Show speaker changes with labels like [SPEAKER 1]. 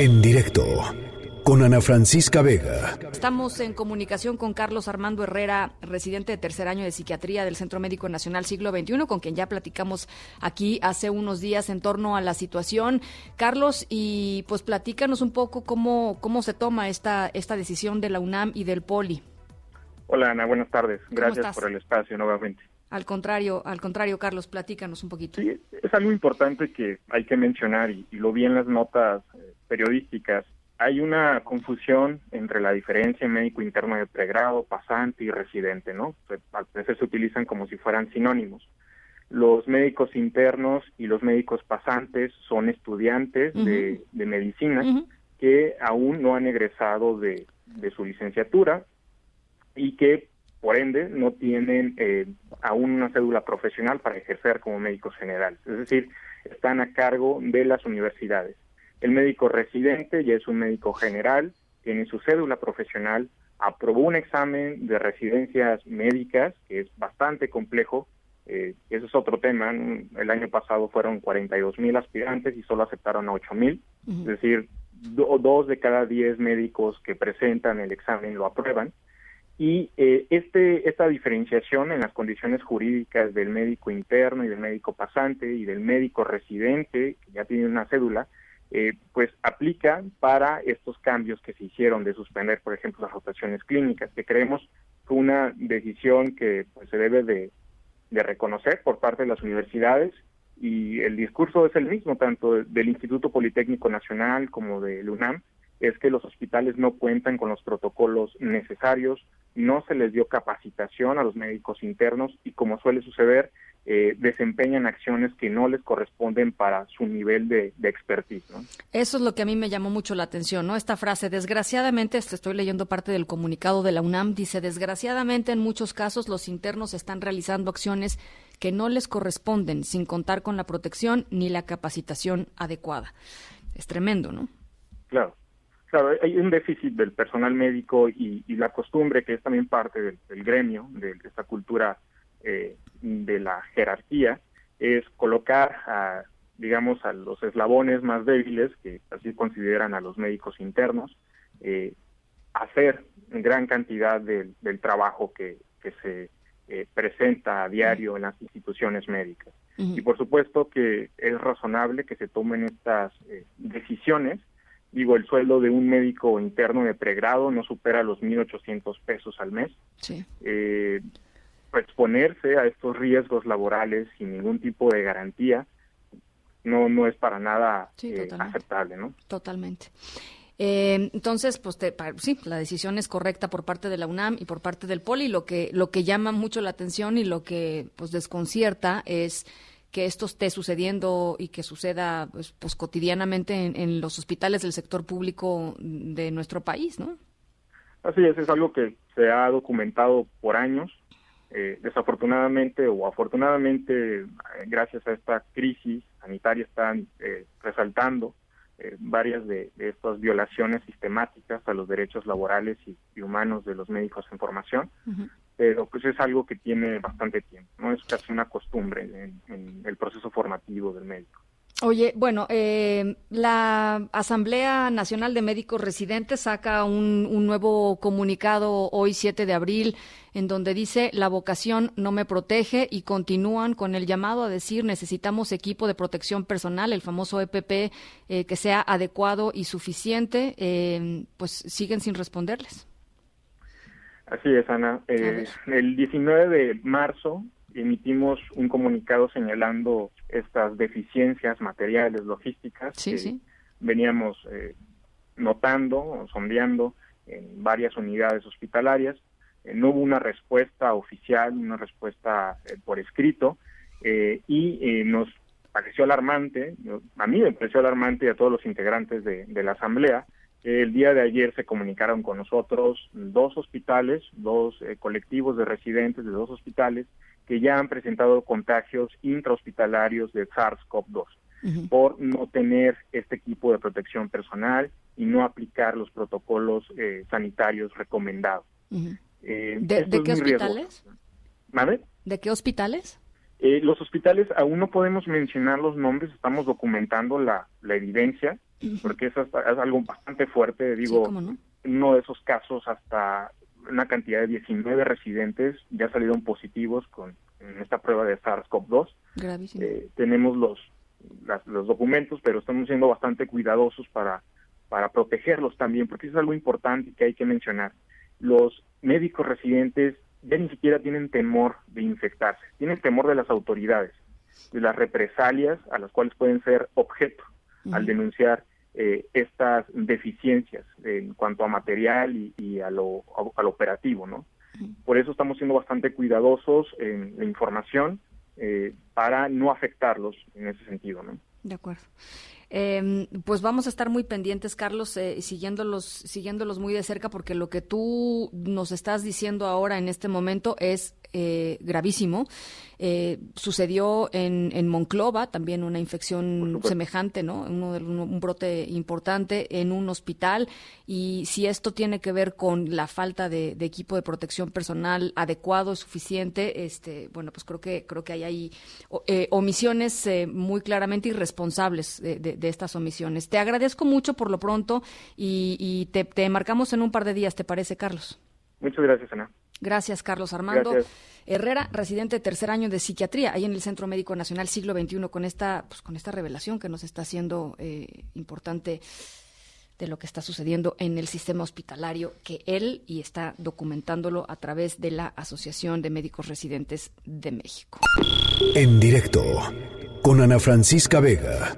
[SPEAKER 1] En directo con Ana Francisca Vega.
[SPEAKER 2] Estamos en comunicación con Carlos Armando Herrera, residente de tercer año de psiquiatría del Centro Médico Nacional Siglo XXI, con quien ya platicamos aquí hace unos días en torno a la situación. Carlos, y pues platícanos un poco cómo, cómo se toma esta, esta decisión de la UNAM y del POLI.
[SPEAKER 3] Hola Ana, buenas tardes. Gracias por el espacio nuevamente.
[SPEAKER 2] Al contrario, al contrario, Carlos, platícanos un poquito.
[SPEAKER 3] Sí, es algo importante que hay que mencionar y, lo vi en las notas periodísticas hay una confusión entre la diferencia en médico interno de pregrado, pasante y residente, ¿no? Al parecer se utilizan como si fueran sinónimos. Los médicos internos y los médicos pasantes son estudiantes de, medicina que aún no han egresado de, su licenciatura y que, por ende, no tienen eh, aún una cédula profesional para ejercer como médicos generales. Es decir, están a cargo de las universidades. El médico residente ya es un médico general, tiene su cédula profesional, aprobó un examen de residencias médicas, que es bastante complejo, eh, eso es otro tema, el año pasado fueron 42 mil aspirantes y solo aceptaron a 8 mil, es decir, dos de cada diez médicos que presentan el examen lo aprueban. Y eh, este, esta diferenciación en las condiciones jurídicas del médico interno y del médico pasante y del médico residente, que ya tiene una cédula, eh, pues aplica para estos cambios que se hicieron de suspender, por ejemplo, las rotaciones clínicas, que creemos que una decisión que pues, se debe de, reconocer por parte de las universidades y el discurso es el mismo, tanto del Instituto Politécnico Nacional como del UNAM, es que los hospitales no cuentan con los protocolos necesarios, no se les dio capacitación a los médicos internos y como suele suceder, eh, desempeñan acciones que no les corresponden para su nivel de, expertise.
[SPEAKER 2] Eso es lo que a mí me llamó mucho la atención, ¿no? Esta frase, desgraciadamente, estoy leyendo parte del comunicado de la UNAM, dice, desgraciadamente en muchos casos los internos están realizando acciones que no les corresponden sin contar con la protección ni la capacitación adecuada. Es tremendo, ¿no?
[SPEAKER 3] Claro. Claro, hay un déficit del personal médico y, la costumbre, que es también parte del, gremio, de, esta cultura eh, de la jerarquía es colocar a, digamos, a los eslabones más débiles, que así consideran a los médicos internos, eh, hacer gran cantidad del trabajo que, que se eh, presenta a diario en las instituciones médicas. Y por supuesto que es razonable que se tomen estas eh, decisiones. Digo, el sueldo de un médico interno de pregrado no supera los 1.800 pesos al mes. Sí exponerse a estos riesgos laborales sin ningún tipo de garantía no no es para nada eh, aceptable, ¿no?
[SPEAKER 2] Totalmente. Eh, entonces, pues sí, la decisión es correcta por parte de la UNAM y por parte del Poli. Lo que lo que llama mucho la atención y lo que pues desconcierta es que esto esté sucediendo y que suceda pues, pues cotidianamente en, en, los hospitales del sector público de nuestro país, ¿no?
[SPEAKER 3] Así es, es algo que se ha documentado por años. Eh, desafortunadamente o afortunadamente, eh, gracias a esta crisis sanitaria, están eh, resaltando varias de, estas violaciones sistemáticas a los derechos laborales y, humanos de los médicos en formación, pero pues es algo que tiene bastante tiempo, no es casi una costumbre en el proceso formativo del médico.
[SPEAKER 2] Oye, bueno, eh, la Asamblea Nacional de Médicos Residentes saca un, nuevo comunicado hoy 7 de abril en donde dice la vocación no me protege y continúan con el llamado a decir necesitamos equipo de protección personal, el famoso EPP, eh, que sea adecuado y suficiente, eh, pues siguen sin responderles.
[SPEAKER 3] Así es, Ana. el 19 de marzo emitimos un comunicado señalando estas deficiencias materiales, logísticas que veníamos eh, notando, sondeando en varias unidades hospitalarias. Eh, no hubo una respuesta oficial, una respuesta eh, por escrito, y nos pareció alarmante, a mí me pareció alarmante y a todos los integrantes de, de la Asamblea, que el día de ayer se comunicaron con nosotros dos hospitales, dos colectivos de residentes de dos hospitales, que ya han presentado contagios intrahospitalarios de SARS-CoV-2 por no tener este equipo de protección personal y no aplicar los protocolos eh, sanitarios recomendados.
[SPEAKER 2] Eh, ¿De, qué hospitales?
[SPEAKER 3] ¿Madre?
[SPEAKER 2] ¿De qué hospitales?
[SPEAKER 3] Eh, los hospitales aún no podemos mencionar los nombres, estamos documentando la, la evidencia. porque eso es, algo bastante fuerte, digo, uno de esos casos hasta una cantidad de 19 residentes ya salieron positivos con en esta prueba de SARS-CoV-2. Eh, tenemos los, los documentos, pero estamos siendo bastante cuidadosos para, para protegerlos también, porque es algo importante que hay que mencionar. Los médicos residentes ya ni siquiera tienen temor de infectarse, tienen temor de las autoridades, de las represalias a las cuales pueden ser objeto al denunciar eh, estas deficiencias en cuanto a material y, a lo, al operativo, ¿no? Por eso estamos siendo bastante cuidadosos en la información eh, para no afectarlos en ese sentido, ¿no?
[SPEAKER 2] De acuerdo. Eh, pues vamos a estar muy pendientes, Carlos, eh, siguiéndolos, siguiéndolos muy de cerca, porque lo que tú nos estás diciendo ahora en este momento es eh, gravísimo. Eh, sucedió en, en, Monclova también una infección semejante, ¿no? Uno de, un, brote importante en un hospital. Y si esto tiene que ver con la falta de, equipo de protección personal adecuado, suficiente, este, bueno, pues creo que creo que hay ahí eh, omisiones eh, muy claramente irresponsables de, de, estas omisiones. Te agradezco mucho por lo pronto y, y te, te marcamos en un par de días, ¿te parece, Carlos?
[SPEAKER 3] Muchas gracias, Ana.
[SPEAKER 2] Gracias, Carlos Armando. Herrera, residente de tercer año de psiquiatría, ahí en el Centro Médico Nacional Siglo XXI, con esta, pues, con esta revelación que nos está haciendo eh, importante de lo que está sucediendo en el sistema hospitalario, que él y está documentándolo a través de la Asociación de Médicos Residentes de México.
[SPEAKER 1] En directo, con Ana Francisca Vega.